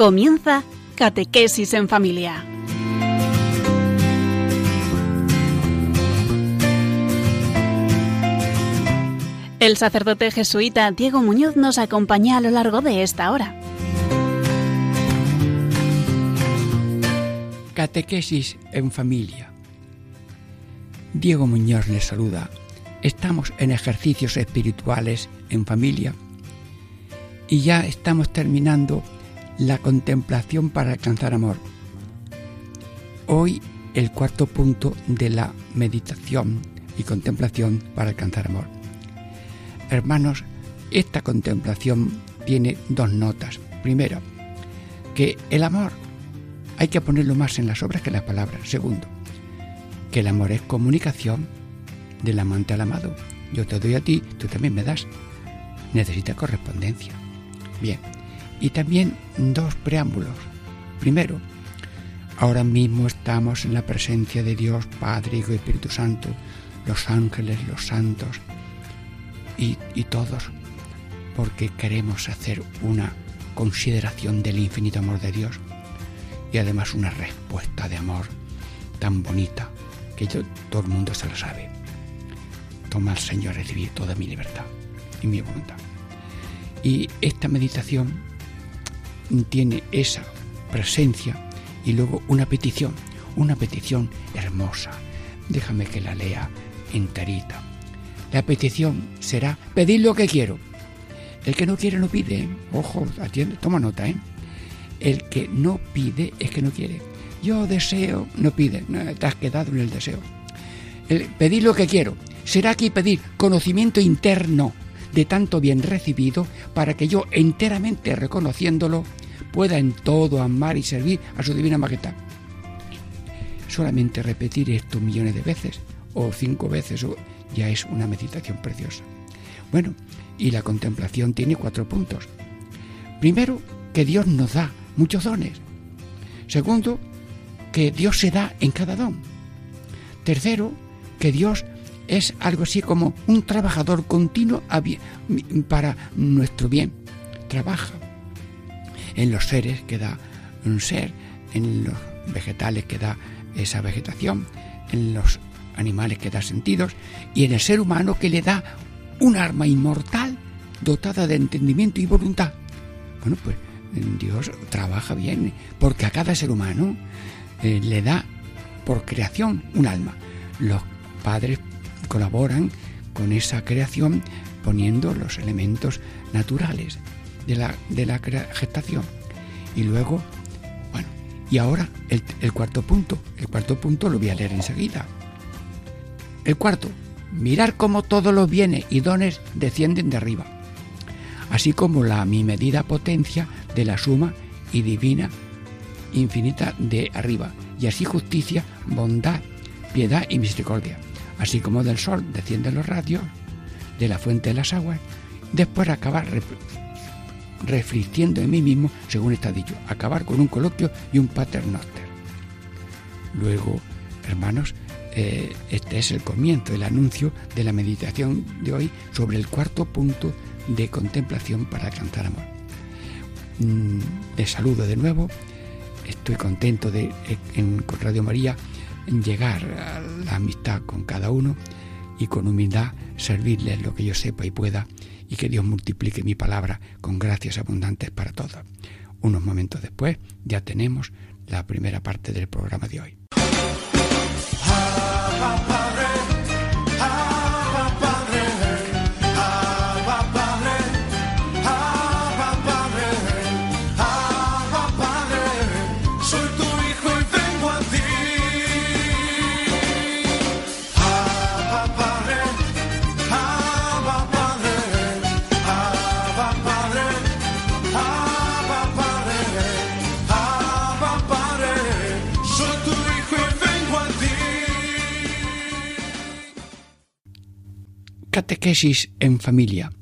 Comienza Catequesis en Familia. El sacerdote jesuita Diego Muñoz nos acompaña a lo largo de esta hora. Catequesis en familia. Diego Muñoz les saluda. Estamos en ejercicios espirituales en familia y ya estamos terminando la contemplación para alcanzar amor. Hoy el cuarto punto de la meditación y contemplación para alcanzar amor. Hermanos, esta contemplación tiene dos notas. Primero, que el amor hay que ponerlo más en las obras que en las palabras. Segundo, que el amor es comunicación del amante al amado. Yo te doy a ti, tú también me das. Necesita correspondencia. Bien, y también dos preámbulos. Primero, ahora mismo estamos en la presencia de Dios, Padre, Hijo y Espíritu Santo, los ángeles, los santos, y, todos porque queremos hacer una consideración del infinito amor de Dios y además una respuesta de amor tan bonita que todo el mundo se lo sabe. Toma al Señor recibir toda mi libertad y mi voluntad. Y esta meditación tiene esa presencia y luego una petición, una petición hermosa. Déjame que la lea enterita la petición será pedir lo que quiero. El que no quiere no pide. ¿eh? Ojo, atiende, toma nota, ¿eh? El que no pide es que no quiere. Yo deseo, no pide, te has quedado en el deseo. El pedir lo que quiero. Será aquí pedir conocimiento interno de tanto bien recibido para que yo enteramente reconociéndolo pueda en todo amar y servir a su divina majestad. Solamente repetir esto millones de veces o cinco veces ya es una meditación preciosa. Bueno, y la contemplación tiene cuatro puntos. Primero, que Dios nos da muchos dones. Segundo, que Dios se da en cada don. Tercero, que Dios es algo así como un trabajador continuo para nuestro bien. Trabaja en los seres que da un ser, en los vegetales que da esa vegetación, en los animales que da sentidos, y en el ser humano que le da un arma inmortal dotada de entendimiento y voluntad. Bueno, pues Dios trabaja bien, porque a cada ser humano eh, le da por creación un alma. Los padres colaboran con esa creación poniendo los elementos naturales de la, de la gestación. Y luego, bueno, y ahora el, el cuarto punto. El cuarto punto lo voy a leer enseguida. El cuarto, mirar cómo todos los bienes y dones descienden de arriba, así como la mi medida potencia de la suma y divina infinita de arriba, y así justicia, bondad, piedad y misericordia, así como del sol descienden los radios, de la fuente de las aguas, después acabar reflexionando en mí mismo, según está dicho, acabar con un coloquio y un paternoster. Luego, hermanos, eh, este es el comienzo, el anuncio de la meditación de hoy sobre el cuarto punto de contemplación para alcanzar amor. Mm, les saludo de nuevo, estoy contento de en, con Radio María llegar a la amistad con cada uno y con humildad servirles lo que yo sepa y pueda y que Dios multiplique mi palabra con gracias abundantes para todos. Unos momentos después ya tenemos la primera parte del programa de hoy. Catequesis en familia.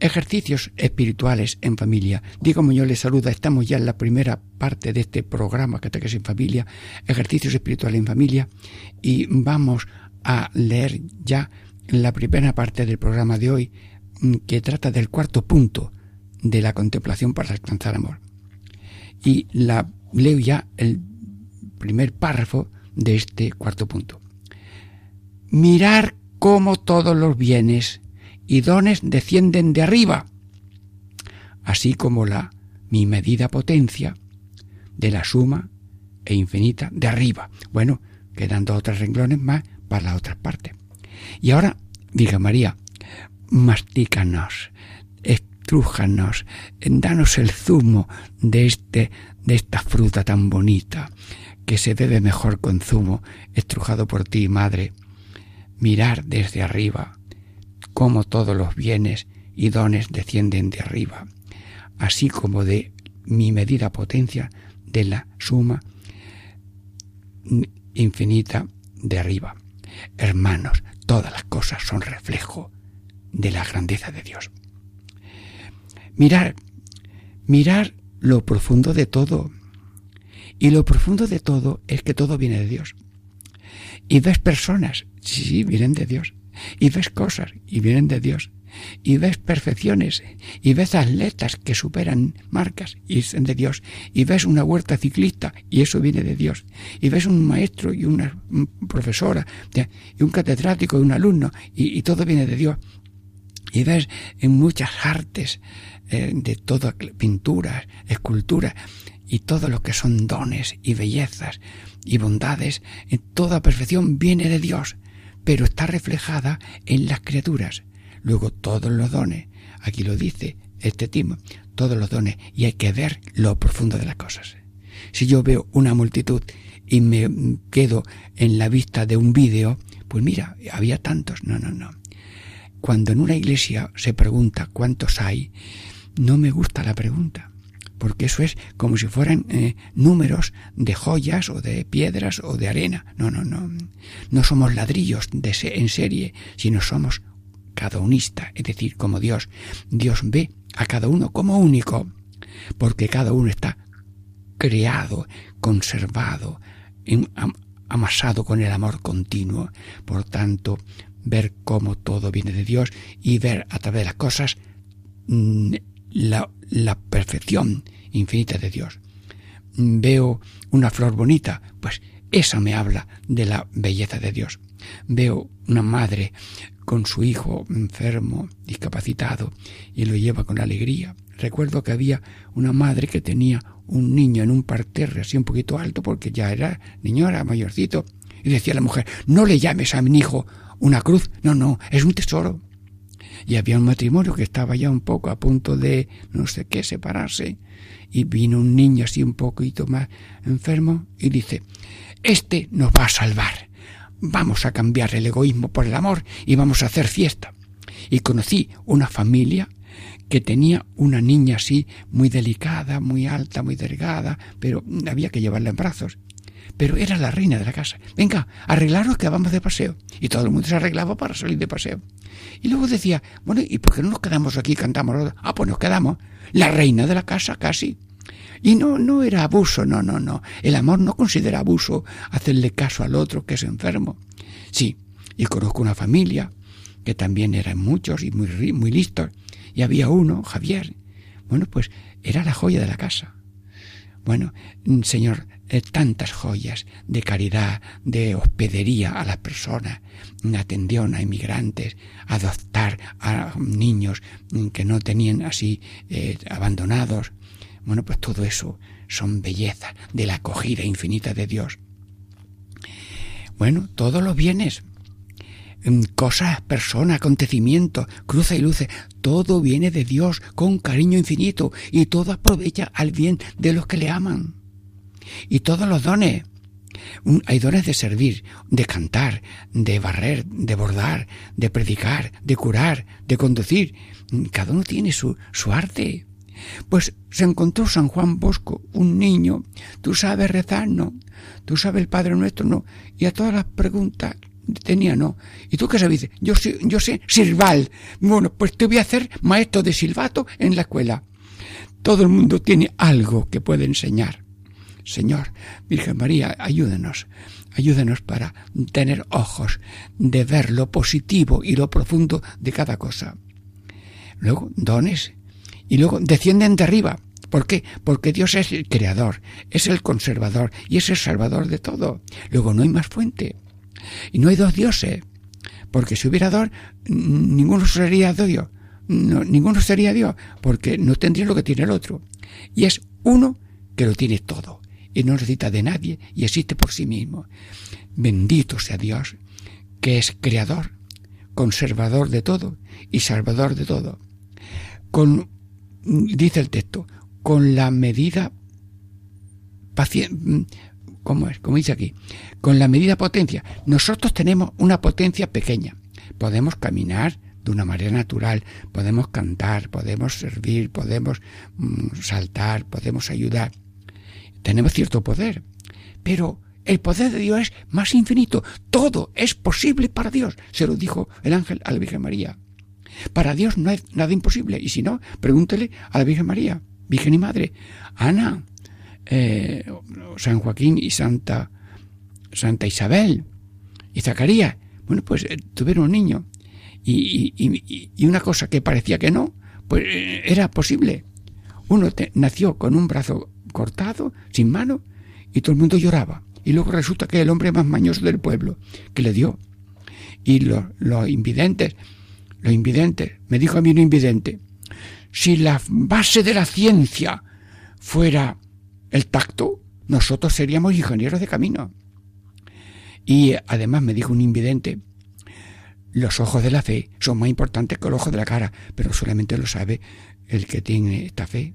Ejercicios espirituales en familia. Diego Muñoz les saluda. Estamos ya en la primera parte de este programa Catequesis en familia. Ejercicios espirituales en familia. Y vamos a leer ya la primera parte del programa de hoy mm, que trata del cuarto punto de la contemplación para alcanzar amor. y la leo ya el primer párrafo de este cuarto punto. Mirar cómo todos los bienes y dones descienden de arriba, así como la mi medida potencia de la suma e infinita de arriba. Bueno, quedan dos otros renglones más para la otra parte. Y ahora, Virgen María, mastícanos, estrújanos, danos el zumo de, este, de esta fruta tan bonita, que se bebe mejor con zumo, estrujado por ti, Madre. Mirar desde arriba, cómo todos los bienes y dones descienden de arriba, así como de mi medida potencia de la suma infinita de arriba. Hermanos, todas las cosas son reflejo de la grandeza de Dios. Mirar, mirar lo profundo de todo. Y lo profundo de todo es que todo viene de Dios. Y ves personas, sí, vienen de Dios. Y ves cosas, y vienen de Dios. Y ves perfecciones y ves atletas que superan marcas y son de Dios. Y ves una huerta ciclista y eso viene de Dios. Y ves un maestro y una profesora y un catedrático y un alumno y, todo viene de Dios. Y ves en muchas artes eh, de toda pintura, escultura y todo lo que son dones y bellezas y bondades, toda perfección viene de Dios, pero está reflejada en las criaturas. Luego todos los dones, aquí lo dice este timo, todos los dones, y hay que ver lo profundo de las cosas. Si yo veo una multitud y me quedo en la vista de un vídeo, pues mira, había tantos. No, no, no. Cuando en una iglesia se pregunta cuántos hay, no me gusta la pregunta, porque eso es como si fueran eh, números de joyas o de piedras o de arena. No, no, no. No somos ladrillos de en serie, sino somos cada unista, es decir, como Dios. Dios ve a cada uno como único, porque cada uno está creado, conservado, amasado con el amor continuo. Por tanto, ver cómo todo viene de Dios y ver a través de las cosas mm, la, la perfección infinita de Dios. Veo una flor bonita, pues esa me habla de la belleza de Dios. Veo una madre con su hijo enfermo, discapacitado, y lo lleva con alegría. Recuerdo que había una madre que tenía un niño en un parterre así un poquito alto porque ya era niño, era mayorcito, y decía la mujer, no le llames a mi hijo una cruz, no, no, es un tesoro. Y había un matrimonio que estaba ya un poco a punto de no sé qué separarse, y vino un niño así un poquito más enfermo y dice, este nos va a salvar. Vamos a cambiar el egoísmo por el amor y vamos a hacer fiesta. Y conocí una familia que tenía una niña así muy delicada, muy alta, muy delgada, pero había que llevarla en brazos. Pero era la reina de la casa. Venga, arreglaros que vamos de paseo. Y todo el mundo se arreglaba para salir de paseo. Y luego decía, bueno, ¿y por qué no nos quedamos aquí y cantamos? Ah, pues nos quedamos. La reina de la casa casi. Y no, no era abuso, no, no, no. El amor no considera abuso hacerle caso al otro que es enfermo. Sí, y conozco una familia que también eran muchos y muy, muy listos. Y había uno, Javier. Bueno, pues era la joya de la casa. Bueno, Señor, eh, tantas joyas de caridad, de hospedería a las personas, atención a inmigrantes, adoptar a niños mm, que no tenían así eh, abandonados, bueno, pues todo eso son bellezas de la acogida infinita de Dios. Bueno, todos los bienes, mm, cosas, personas, acontecimientos, cruza y luces, todo viene de Dios con cariño infinito y todo aprovecha al bien de los que le aman. Y todos los dones, hay dones de servir, de cantar, de barrer, de bordar, de predicar, de curar, de conducir. Cada uno tiene su, su arte. Pues se encontró San Juan Bosco, un niño, tú sabes rezar, no, tú sabes el Padre Nuestro, no, y a todas las preguntas tenía no. ¿Y tú qué sabes? Yo sé, yo sé silbal. Bueno, pues te voy a hacer maestro de silbato en la escuela. Todo el mundo tiene algo que puede enseñar. Señor, Virgen María, ayúdenos, ayúdenos para tener ojos de ver lo positivo y lo profundo de cada cosa. Luego, dones y luego descienden de arriba. ¿Por qué? Porque Dios es el creador, es el conservador y es el salvador de todo. Luego no hay más fuente. Y no hay dos dioses. Porque si hubiera dos, ninguno sería Dios. ninguno sería Dios, porque no tendría lo que tiene el otro. Y es uno que lo tiene todo. Y no necesita de nadie y existe por sí mismo. Bendito sea Dios, que es creador, conservador de todo y salvador de todo. Con, dice el texto, con la medida ¿cómo es? Como dice aquí, con la medida potencia. Nosotros tenemos una potencia pequeña. Podemos caminar de una manera natural, podemos cantar, podemos servir, podemos mm, saltar, podemos ayudar. Tenemos cierto poder, pero el poder de Dios es más infinito. Todo es posible para Dios. Se lo dijo el ángel a la Virgen María. Para Dios no es nada imposible. Y si no, pregúntele a la Virgen María, Virgen y Madre. Ana, eh, San Joaquín y Santa, Santa Isabel y Zacarías. Bueno, pues eh, tuvieron un niño. Y, y, una cosa que parecía que no, pues eh, era posible. Uno nació con un brazo cortado, sin mano, y todo el mundo lloraba. Y luego resulta que el hombre más mañoso del pueblo, que le dio. Y los, los invidentes, los invidentes, me dijo a mí un invidente, si la base de la ciencia fuera el tacto, nosotros seríamos ingenieros de camino. Y además me dijo un invidente, los ojos de la fe son más importantes que los ojos de la cara, pero solamente lo sabe el que tiene esta fe.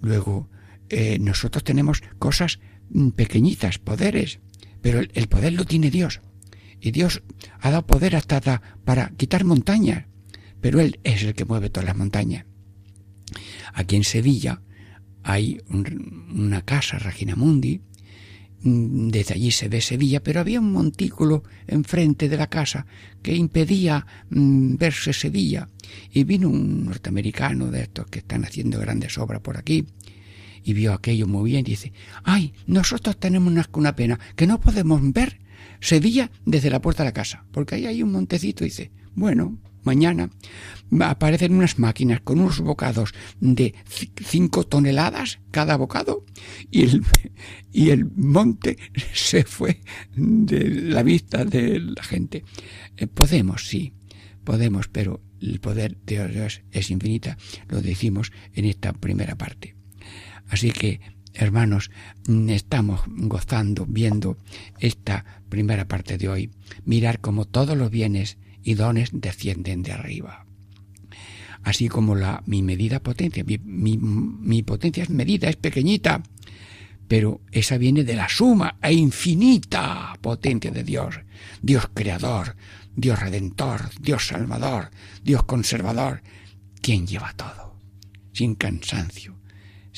Luego, eh, nosotros tenemos cosas mm, pequeñitas, poderes, pero el, poder lo tiene Dios. Y Dios ha dado poder hasta para quitar montañas, pero Él es el que mueve todas las montañas. Aquí en Sevilla hay una casa, Regina Mundi, mm, desde allí se ve Sevilla, pero había un montículo enfrente de la casa que impedía mm, verse Sevilla. Y vino un norteamericano de estos que están haciendo grandes obras por aquí, y vio aquello muy bien y dice, ay, nosotros tenemos una, pena, que no podemos ver Sevilla desde la puerta de la casa, porque ahí hay un montecito, dice, bueno, mañana aparecen unas máquinas con unos bocados de 5 toneladas cada bocado y el, y el monte se fue de la vista de la gente. Eh, podemos, sí, podemos, pero el poder de Dios es infinita, lo decimos en esta primera parte. Así que, hermanos, estamos gozando, viendo esta primera parte de hoy, mirar como todos los bienes y dones descienden de arriba. Así como la, mi medida potencia, mi, potencia es medida, es pequeñita, pero esa viene de la suma e infinita potencia de Dios, Dios creador, Dios redentor, Dios salvador, Dios conservador, quien lleva todo, sin cansancio,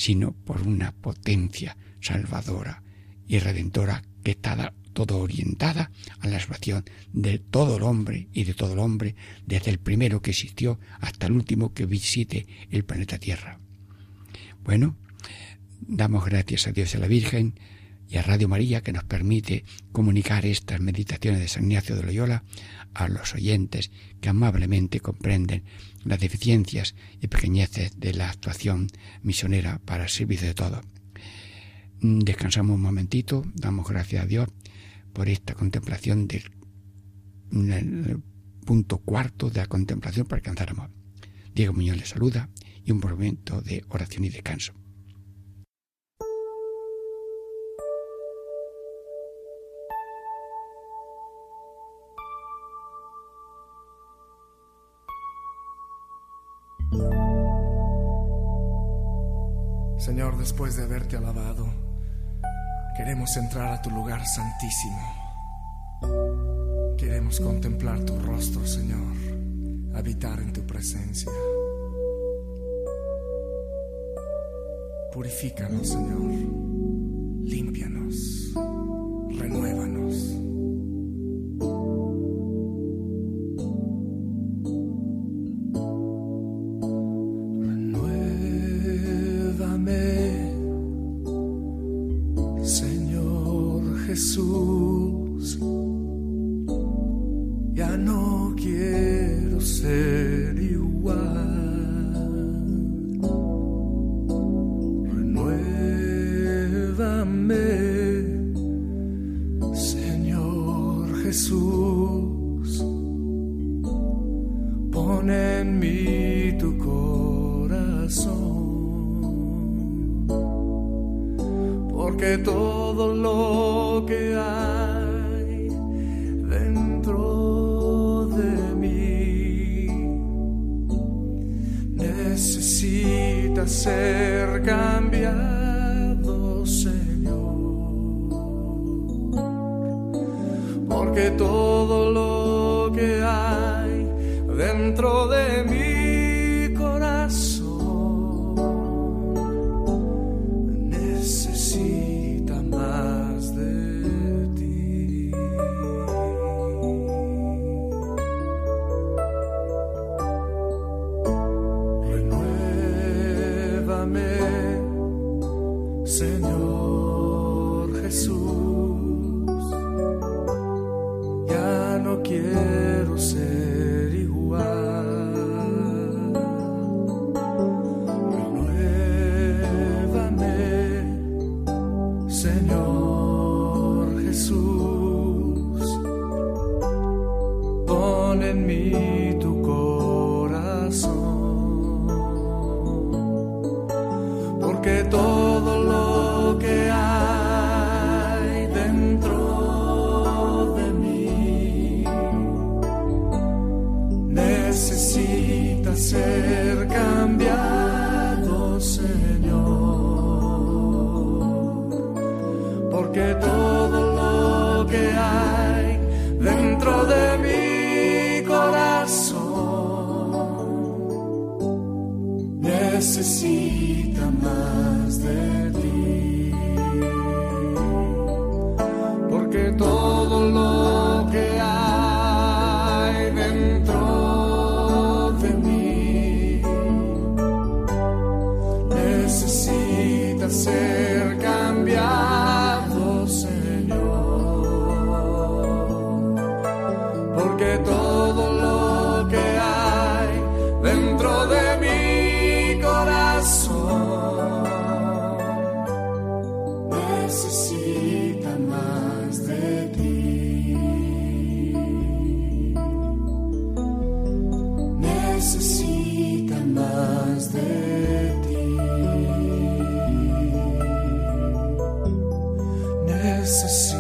sino por una potencia salvadora y redentora que está todo orientada a la salvación de todo el hombre y de todo el hombre, desde el primero que existió hasta el último que visite el planeta Tierra. Bueno, damos gracias a Dios y a la Virgen y a Radio María que nos permite comunicar estas meditaciones de San Ignacio de Loyola a los oyentes que amablemente comprenden las deficiencias y pequeñeces de la actuación misionera para el servicio de todo. Descansamos un momentito, damos gracias a Dios por esta contemplación del punto cuarto de la contemplación para alcanzar amor. Diego Muñoz le saluda y un momento de oración y descanso. Señor, después de haberte alabado, Queremos entrar a tu lugar santísimo. Queremos contemplar tu rostro, Señor, habitar en tu presencia. Purifícanos, Señor. Límpianos. Renuévanos. en mí tu corazón, porque todo lo que hay dentro de mí necesita ser cambiado, Señor, porque todo dentro de mí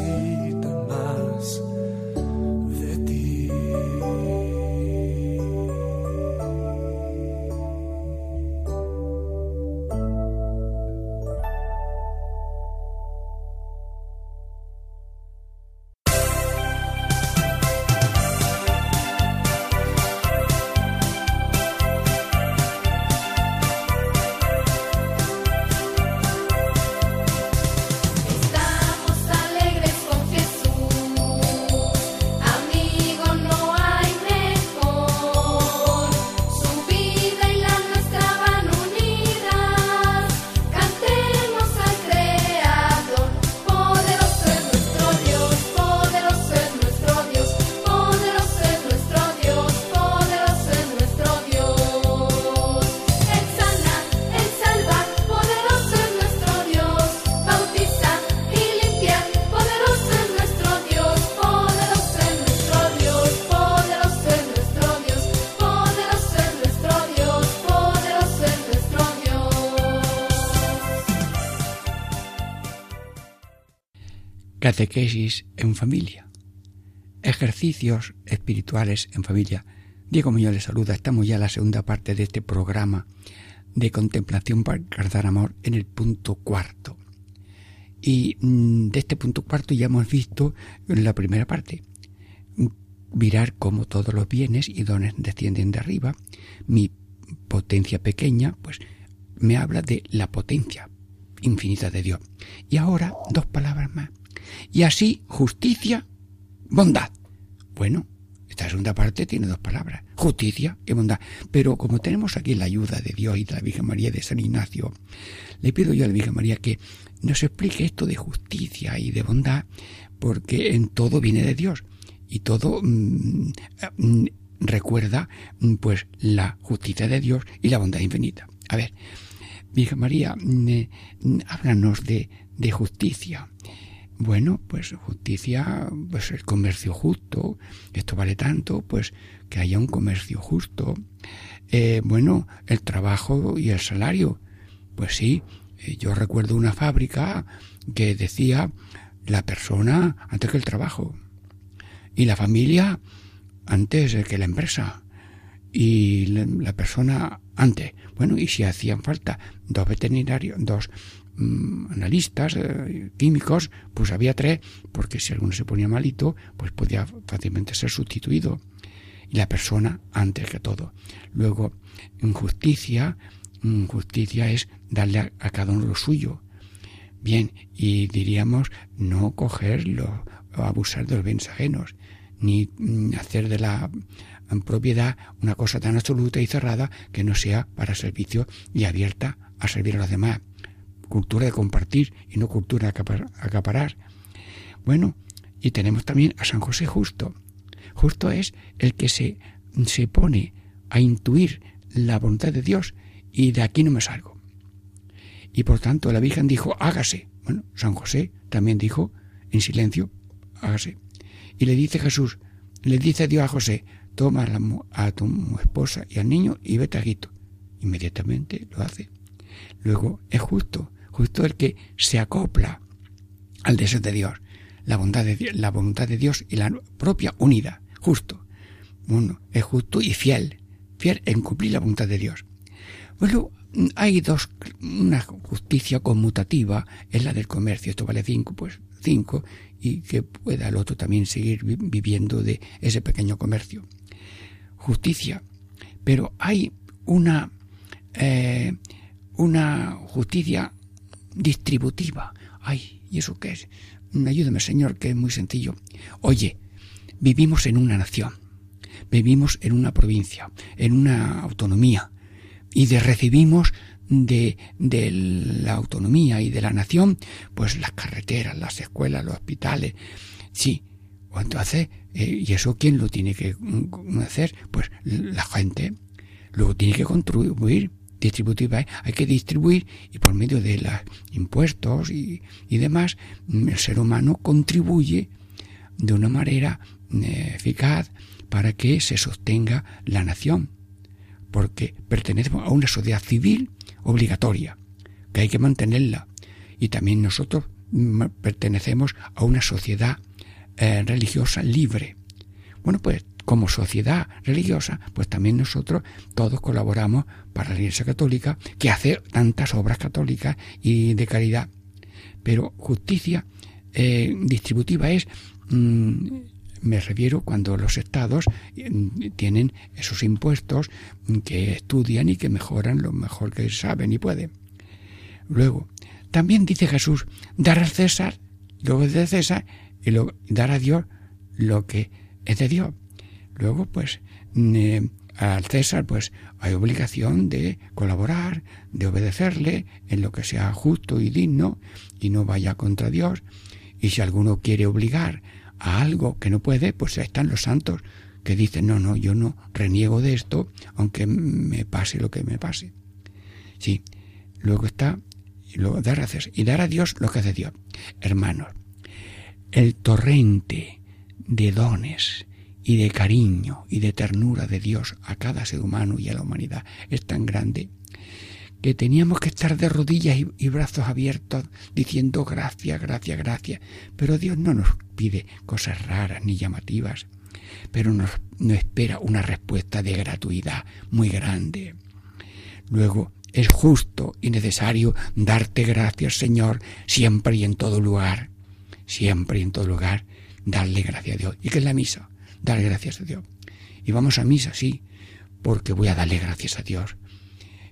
catequesis en familia, ejercicios espirituales en familia. Diego Muñoz les saluda. Estamos ya en la segunda parte de este programa de contemplación para alcanzar amor en el punto cuarto. Y mm, de este punto cuarto ya hemos visto la primera parte. Mirar cómo todos los bienes y dones descienden de arriba. Mi potencia pequeña, pues me habla de la potencia infinita de Dios. Y ahora dos palabras más y así justicia, bondad. Bueno, esta segunda parte tiene dos palabras, justicia y bondad. Pero como tenemos aquí la ayuda de Dios y de la Virgen María de San Ignacio, le pido yo a la Virgen María que nos explique esto de justicia y de bondad, porque en todo viene de Dios y todo mm, mm, recuerda mm, pues la justicia de Dios y la bondad infinita. A ver, Virgen María, háblanos de, de justicia. Bueno, pues justicia, pues el comercio justo, esto vale tanto, pues que haya un comercio justo. Eh, bueno, el trabajo y el salario, pues sí, Eh, yo recuerdo una fábrica que decía la persona antes que el trabajo y la familia antes que la empresa y la persona antes. Bueno, y si hacían falta dos veterinarios, dos mm, analistas eh, químicos, pues había tres, porque si alguno se ponía malito, pues podía fácilmente ser sustituido. Y la persona antes que todo. Luego, injusticia, justicia es darle a, cada uno lo suyo. Bien, y diríamos no cogerlo o abusar de los bienes ajenos, ni mm, hacer de la mm, propiedad una cosa tan absoluta y cerrada que no sea para servicio y abierta a servir a los demás. Cultura de compartir y no cultura de acaparar. Bueno, y tenemos también a San José Justo. Justo es el que se, se pone a intuir la voluntad de Dios y de aquí no me salgo. Y por tanto la Virgen dijo, hágase. Bueno, San José también dijo, en silencio, hágase. Y le dice Jesús, le dice Dios a José, toma a, tu esposa y al niño y vete a Egipto. Inmediatamente lo hace. Luego es justo, justo el que se acopla al deseo de Dios, la bondad de la voluntad de Dios y la propia unidad, justo. Uno es justo y fiel, fiel en cumplir la voluntad de Dios. Bueno, hay dos, una justicia conmutativa es la del comercio, esto vale cinco, pues cinco, y que pueda el otro también seguir viviendo de ese pequeño comercio. Justicia. Pero hay una, eh, una justicia distributiva. Ay, ¿y eso qué es? Ayúdame, Señor, que es muy sencillo. Oye, vivimos en una nación, vivimos en una provincia, en una autonomía, y de recibimos de, de, la autonomía y de la nación, pues las carreteras, las escuelas, los hospitales. Sí, entonces, eh, ¿y eso quién lo tiene que hacer? Pues la gente. Luego tiene que contribuir distributiva, ¿eh? hay que distribuir y por medio de los impuestos y, y demás, el ser humano contribuye de una manera eh, eficaz para que se sostenga la nación porque pertenecemos a una sociedad civil obligatoria, que hay que mantenerla. Y también nosotros pertenecemos a una sociedad eh, religiosa libre. Bueno, pues como sociedad religiosa, pues también nosotros todos colaboramos para la Iglesia Católica, que hace tantas obras católicas y de caridad. Pero justicia eh, distributiva es mm, me refiero cuando los estados eh, tienen esos impuestos que estudian y que mejoran lo mejor que saben y pueden. Luego, también dice Jesús, dar al César lo que es de César y dar a Dios lo que es de Dios. Luego, pues, al César, pues, hay obligación de colaborar, de obedecerle en lo que sea justo y digno y no vaya contra Dios. Y si alguno quiere obligar a algo que no puede, pues están los santos que dicen, no, no, yo no reniego de esto, aunque me pase lo que me pase. Sí, luego está, luego dar gracias, y dar a Dios lo que hace Dios. Hermanos, el torrente de dones y de cariño y de ternura de Dios a cada ser humano y a la humanidad es tan grande que teníamos que estar de rodillas y, brazos abiertos diciendo gracias, gracias, gracias. Pero Dios no nos pide cosas raras ni llamativas, pero nos, nos espera una respuesta de gratuidad muy grande. Luego, es justo y necesario darte gracias, Señor, siempre y en todo lugar. Siempre y en todo lugar, darle gracias a Dios. ¿Y qué es la misa? Dar gracias a Dios. Y vamos a misa, sí, porque voy a darle gracias a Dios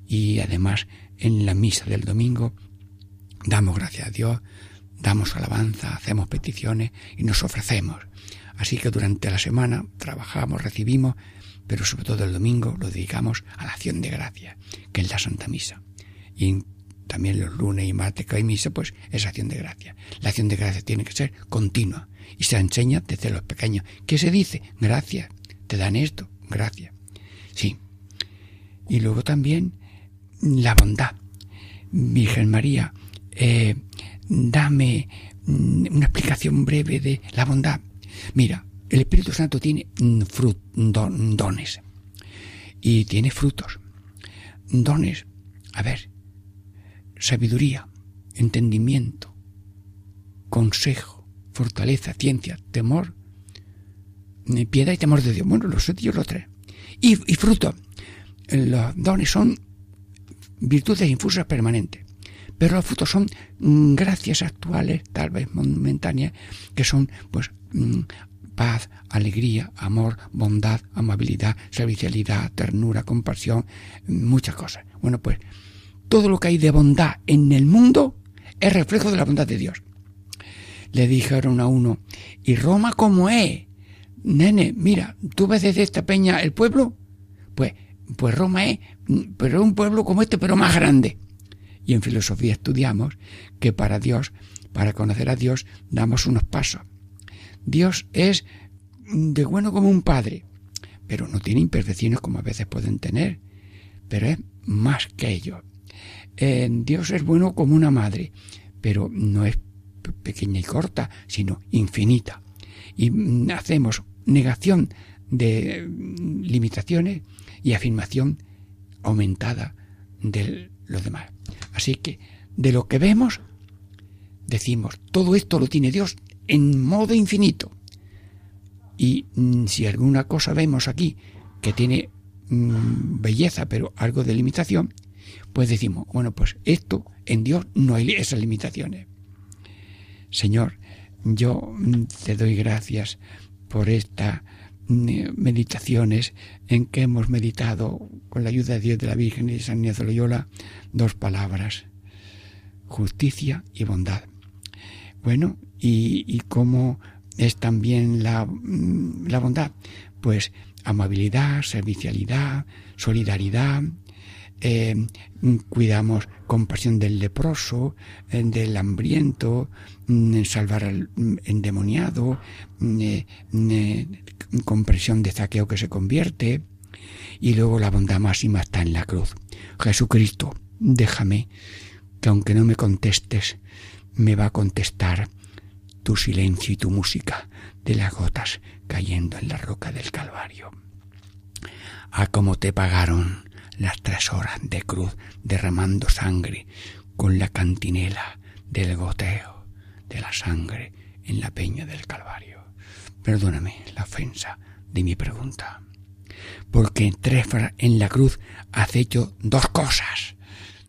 y además en la misa del domingo damos gracias a Dios, damos alabanza, hacemos peticiones y nos ofrecemos. Así que durante la semana trabajamos, recibimos, pero sobre todo el domingo lo dedicamos a la acción de gracia, que es la Santa Misa. Y también los lunes y martes que hay misa, pues es acción de gracia. La acción de gracia tiene que ser continua y se enseña desde los pequeños. ¿Qué se dice? Gracias. Te dan esto, gracias. Sí. Y luego también la bondad. Virgen María, eh, dame mm, una explicación breve de la bondad. Mira, el Espíritu Santo tiene mm, dones y tiene frutos. Dones. A ver, sabiduría, entendimiento, consejo, fortaleza, ciencia, temor, piedad y temor de Dios. Bueno, los Dios los tres. Y, y fruto. Los dones son virtudes infusas permanentes. Pero los frutos son mm, gracias actuales, tal vez momentáneas, que son pues mm, paz, alegría, amor, bondad, amabilidad, servicialidad, ternura, compasión, muchas cosas. Bueno, pues todo lo que hay de bondad en el mundo es reflejo de la bondad de Dios. Le dijeron a uno, ¿y Roma cómo es? Nene, mira, ¿tú ves desde esta peña el pueblo? Pues, pues Roma es, pero un pueblo como este, pero más grande. Y en filosofía estudiamos que para Dios, para conocer a Dios, damos unos pasos. Dios es de bueno como un padre, pero no tiene imperfecciones como a veces pueden tener, pero es más que ello. Eh, Dios es bueno como una madre, pero no es pequeña y corta, sino infinita. Y mm, hacemos negación de mm, limitaciones y afirmación aumentada de los demás. Así que de lo que vemos, decimos, todo esto lo tiene Dios en modo infinito. Y mm, si alguna cosa vemos aquí que tiene belleza, pero algo de limitación, pues decimos, bueno, pues esto en Dios no hay esas limitaciones. Señor, yo te doy gracias por estas mm, meditaciones en que hemos meditado con la ayuda de Dios de la Virgen y de San Ignacio Loyola dos palabras, justicia y bondad. Bueno, y, y cómo es también la, mm, la bondad, pues amabilidad, servicialidad, solidaridad, eh, cuidamos compasión del leproso, eh, del hambriento, mm, salvar al mm, endemoniado, mm, eh, comprensión de zaqueo que se convierte, y luego la bondad máxima está en la cruz. Jesucristo, déjame que aunque no me contestes, me va a contestar tu silencio y tu música de las gotas cayendo en la roca del Calvario. A cómo te pagaron las tres horas de cruz derramando sangre con la cantinela del goteo de la sangre en la peña del Calvario. Perdóname la ofensa de mi pregunta, porque tres en la cruz has hecho dos cosas.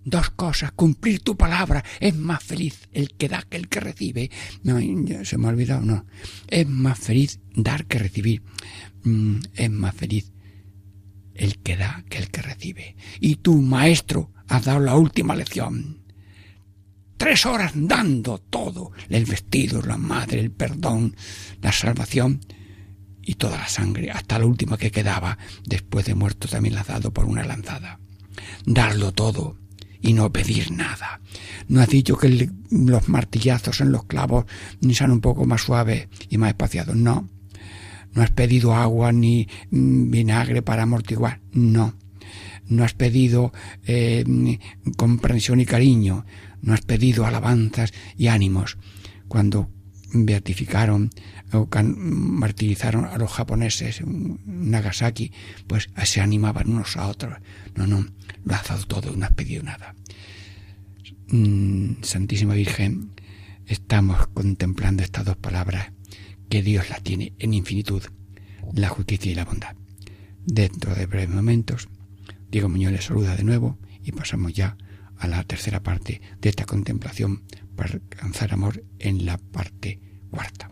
Dos cosas, cumplir tu palabra. Es más feliz el que da que el que recibe. No, se me ha olvidado, no. Es más feliz dar que recibir. Mm, es más feliz el que da que el que recibe. Y tú, maestro, has dado la última lección. Tres horas dando todo, el vestido, la madre, el perdón, la salvación y toda la sangre, hasta la última que quedaba, después de muerto también la has dado por una lanzada. Darlo todo y no pedir nada. No has dicho que los martillazos en los clavos sean un poco más suaves y más espaciados, no no has pedido agua ni mm, vinagre para amortiguar, no. No has pedido eh, comprensión y cariño, no has pedido alabanzas y ánimos. Cuando beatificaron o martirizaron a los japoneses en Nagasaki, pues se animaban unos a otros. No, no, lo has dado todo, no has pedido nada. Mm, Santísima Virgen, estamos contemplando estas dos palabras que Dios la tiene en infinitud, la justicia y la bondad. Dentro de breves momentos, Diego Muñoz les saluda de nuevo y pasamos ya a la tercera parte de esta contemplación para alcanzar amor en la parte cuarta.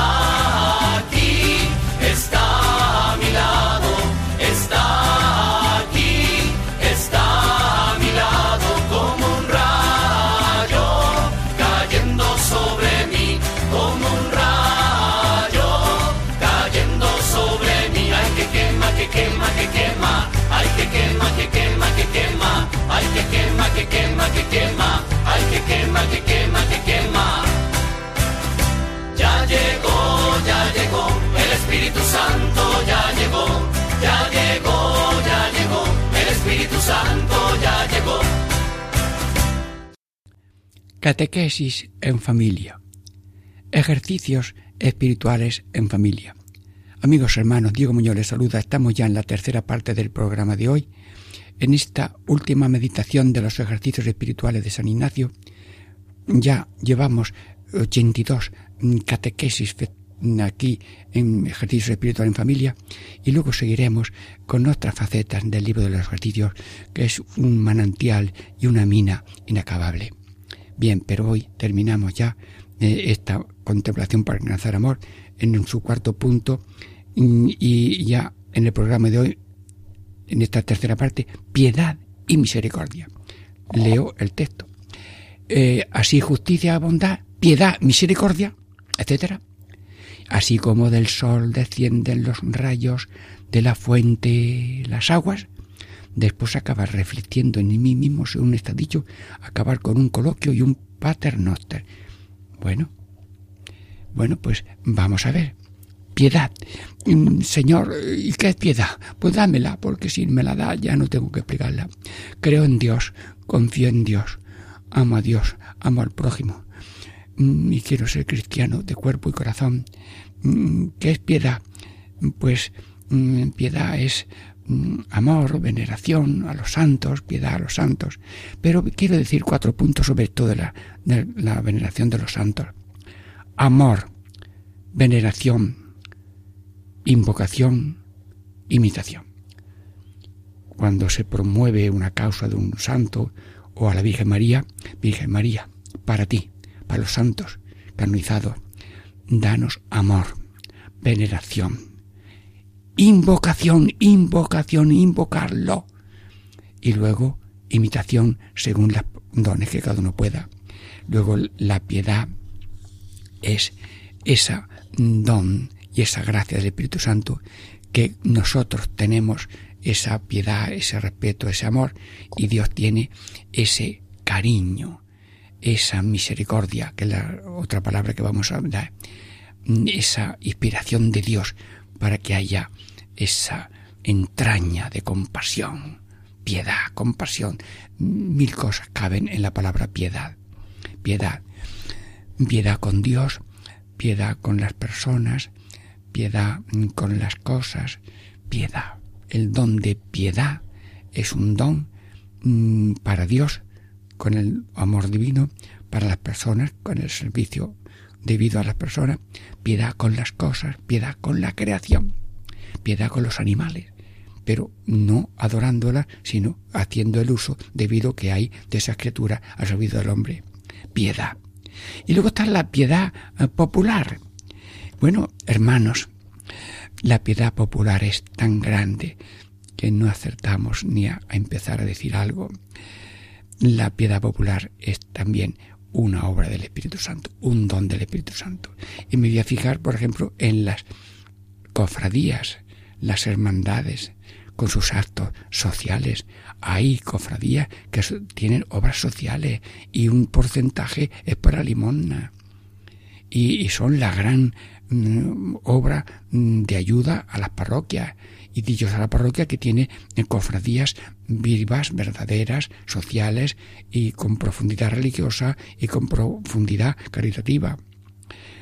quema, ay que quema, que quema, que quema. Ya llegó, ya llegó, el Espíritu Santo ya llegó, ya llegó, ya llegó, el Espíritu Santo ya llegó. Catequesis en familia. Ejercicios espirituales en familia. Amigos hermanos, Diego Muñoz les saluda. Estamos ya en la tercera parte del programa de hoy en esta última meditación de los ejercicios espirituales de San Ignacio, ya llevamos 82 catequesis aquí en ejercicios espirituales en familia y luego seguiremos con otras facetas del libro de los ejercicios que es un manantial y una mina inacabable. Bien, pero hoy terminamos ya eh, esta contemplación para alcanzar amor en su cuarto punto y ya en el programa de hoy, en esta tercera parte, piedad y misericordia. Leo el texto. Eh, así justicia, bondad, piedad, misericordia, etcétera. Así como del sol descienden los rayos de la fuente, las aguas, después acaba reflexionando en mí mismo, según está dicho, acabar con un coloquio y un paternoster. Bueno, bueno, pues vamos a ver. Piedad. Mm, Señor, ¿y qué es piedad? Pues dámela, porque si me la da ya no tengo que explicarla. Creo en Dios, confío en Dios, amo a Dios, amo al prójimo. Mm, y quiero ser cristiano de cuerpo y corazón. Mm, ¿Qué es piedad? Pues piedad es amor, veneración a los santos, piedad a los santos. Pero quiero decir cuatro puntos sobre todo la, la veneración de los santos. Amor, veneración, invocación, imitación. Cuando se promueve una causa de un santo o a la Virgen María, Virgen María, para ti, para los santos canonizados, danos amor, veneración, invocación, invocación, invocarlo. Y luego imitación según los dones que cada uno pueda. Luego la piedad es esa don y esa gracia del Espíritu Santo que nosotros tenemos esa piedad, ese respeto, ese amor y Dios tiene ese cariño, esa misericordia, que es la otra palabra que vamos a hablar, esa inspiración de Dios para que haya esa entraña de compasión, piedad, compasión. Mil cosas caben en la palabra piedad. Piedad. Piedad con Dios, piedad con las personas, piedad con las cosas, piedad. El don de piedad es un don mm, para Dios con el amor divino, para las personas con el servicio debido a las personas, piedad con las cosas, piedad con la creación, piedad con los animales, pero no adorándolas, sino haciendo el uso debido que hay de esa criatura al servicio del hombre. Piedad. Y luego está la piedad eh, popular. Bueno, hermanos, la piedad popular es tan grande que no acertamos ni a, empezar a decir algo. La piedad popular es también una obra del Espíritu Santo, un don del Espíritu Santo. Y me voy a fijar, por ejemplo, en las cofradías, las hermandades, con sus actos sociales. Hay cofradías que tienen obras sociales y un porcentaje es para limosna. Y, son la gran obra mm, de ayuda a las parroquias y dichos a la parroquia que tiene cofradías vivas, verdaderas, sociales y con profundidad religiosa y con profundidad caritativa.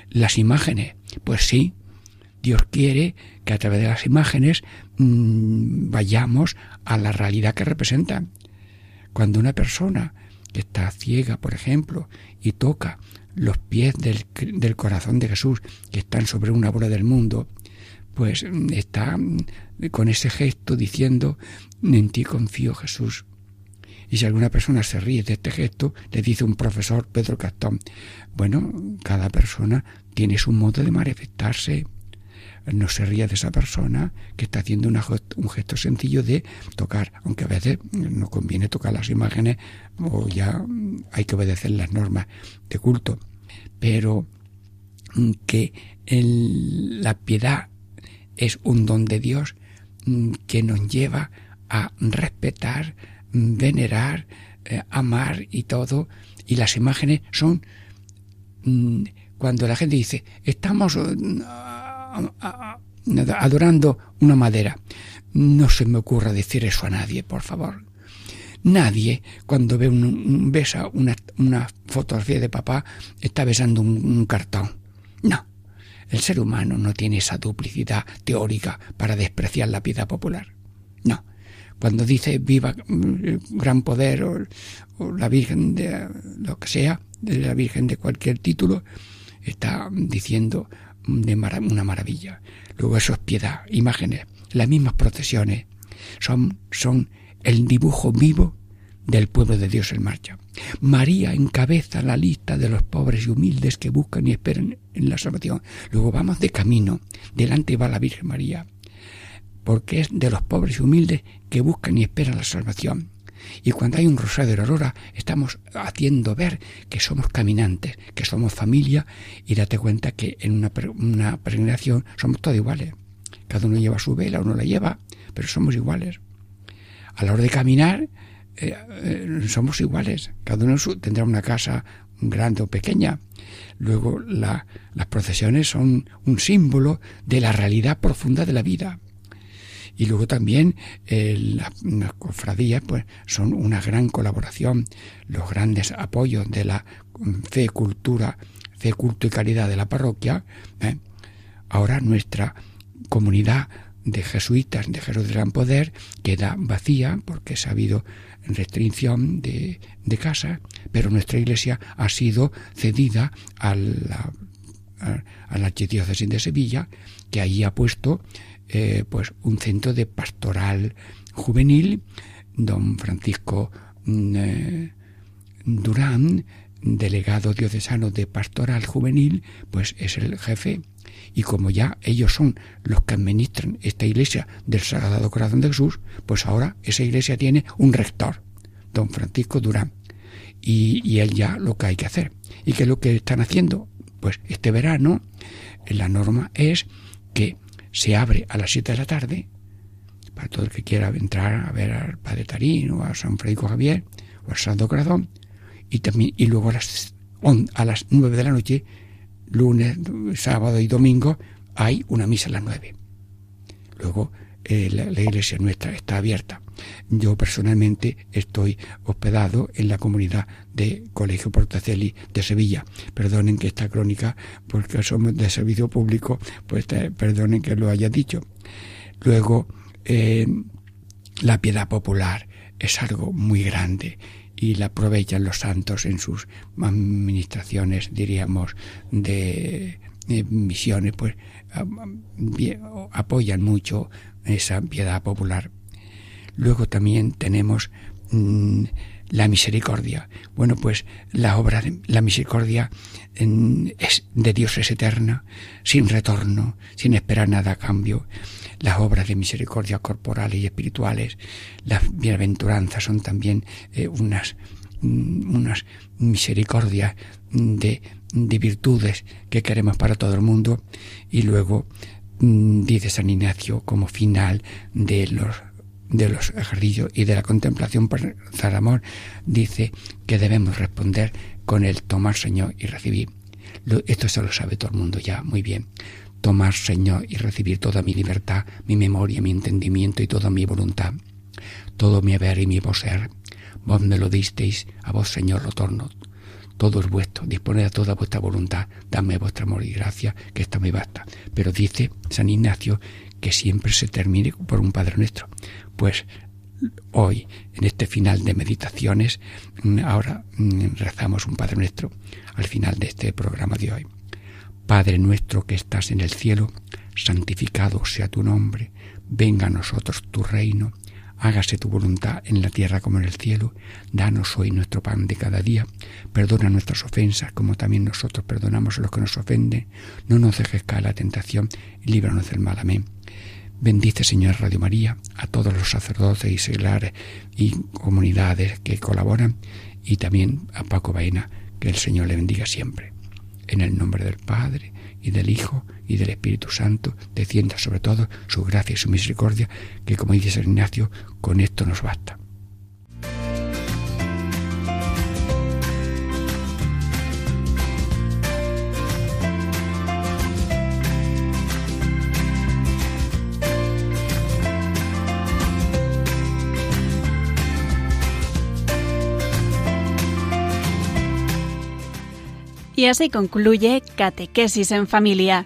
Las imágenes, pues sí, Dios quiere que a través de las imágenes mmm, vayamos a la realidad que representan. Cuando una persona que está ciega, por ejemplo, y toca los pies del, del corazón de Jesús que están sobre una bola del mundo, pues está con ese gesto diciendo, en ti confío Jesús. Y si alguna persona se ríe de este gesto, le dice un profesor, Pedro Castón, bueno, cada persona tiene su modo de manifestarse. No se ríe de esa persona que está haciendo un gesto sencillo de tocar, aunque a veces no conviene tocar las imágenes o ya hay que obedecer las normas de culto. Pero que la piedad es un don de Dios mm, que nos lleva a respetar, venerar, eh, amar y todo. Y las imágenes son mm, cuando la gente dice, estamos mm, adorando una madera. No se me ocurra decir eso a nadie, por favor. Nadie, cuando ve un, besa una, una, fotografía de papá, está besando un cartón. No, el ser humano no tiene esa duplicidad teórica para despreciar la piedad popular. No. Cuando dice viva mm, gran poder o, la Virgen de lo que sea, de la Virgen de cualquier título, está diciendo de una maravilla. Luego eso es piedad, imágenes, las mismas procesiones son, son el dibujo vivo del pueblo de Dios en marcha. María encabeza la lista de los pobres y humildes que buscan y esperan en la salvación. Luego vamos de camino, delante va la Virgen María, porque es de los pobres y humildes que buscan y esperan la salvación. Y cuando hay un rosario de aurora, estamos haciendo ver que somos caminantes, que somos familia, y date cuenta que en una, una peregrinación somos todos iguales. Cada uno lleva su vela, uno la lleva, pero somos iguales. A la hora de caminar, eh, eh, somos iguales. Cada uno tendrá una casa grande o pequeña. Luego las procesiones son un símbolo de la realidad profunda de la vida. Y luego también eh, las, cofradías pues, son una gran colaboración, los grandes apoyos de la fe, cultura, fe, culto y calidad de la parroquia. Ahora nuestra comunidad de jesuitas de Jesús de Gran Poder queda vacía porque ha habido restricción de, de casa, pero nuestra iglesia ha sido cedida a la, a, la archidiócesis de Sevilla, que allí ha puesto eh, pues un centro de pastoral juvenil, don Francisco mm, eh, Durán, delegado diocesano de pastoral juvenil, pues es el jefe y como ya ellos son los que administran esta iglesia del Sagrado Corazón de Jesús, pues ahora esa iglesia tiene un rector, don Francisco Durán, y, y él ya lo que hay que hacer. ¿Y qué es lo que están haciendo? Pues este verano la norma es que se abre a las 7 de la tarde para todo el que quiera entrar a ver al Padre Tarín o a San Francisco Javier o al Santo Corazón y también y luego a las, a las 9 de la noche lunes, sábado y domingo hay una misa a las nueve. Luego eh, la, iglesia nuestra está abierta. Yo personalmente estoy hospedado en la comunidad de Colegio Portaceli de Sevilla. Perdonen que esta crónica, porque somos de servicio público, pues perdonen que lo haya dicho. Luego, eh, la piedad popular es algo muy grande y la aprovechan los santos en sus administraciones, diríamos, de, misiones, pues apoyan mucho esa piedad popular. Luego también tenemos mm, la misericordia. Bueno, pues la obra de la misericordia es, de Dios es eterna, sin retorno, sin esperar nada a cambio las obras de misericordia corporales y espirituales, las bienaventuranzas son también eh, unas, mm, unas misericordias de, de virtudes que queremos para todo el mundo y luego mm, dice San Ignacio como final de los de los ejercicios y de la contemplación por amor dice que debemos responder con el tomar Señor y recibir. Esto se lo sabe todo el mundo ya muy bien tomar, Señor, y recibir toda mi libertad, mi memoria, mi entendimiento y toda mi voluntad, todo mi haber y mi poseer. Vos me lo disteis, a vos, Señor, lo torno. Todo es vuestro, disponed a toda vuestra voluntad, dame vuestra amor y gracia, que esta me basta. Pero dice San Ignacio que siempre se termine por un Padre nuestro. Pues hoy, en este final de meditaciones, ahora mm, rezamos un Padre nuestro al final de este programa de hoy. Padre nuestro que estás en el cielo, santificado sea tu nombre, venga a nosotros tu reino, hágase tu voluntad en la tierra como en el cielo, danos hoy nuestro pan de cada día, perdona nuestras ofensas como también nosotros perdonamos a los que nos ofenden, no nos dejes caer la tentación y líbranos del mal. Amén. Bendice, Señor Radio María, a todos los sacerdotes y seglares y comunidades que colaboran y también a Paco Baena, que el Señor le bendiga siempre. En el nombre del Padre, y del Hijo, y del Espíritu Santo descienda sobre todo su gracia y su misericordia, que como dice San Ignacio, con esto nos basta. Y así concluye Catequesis en Familia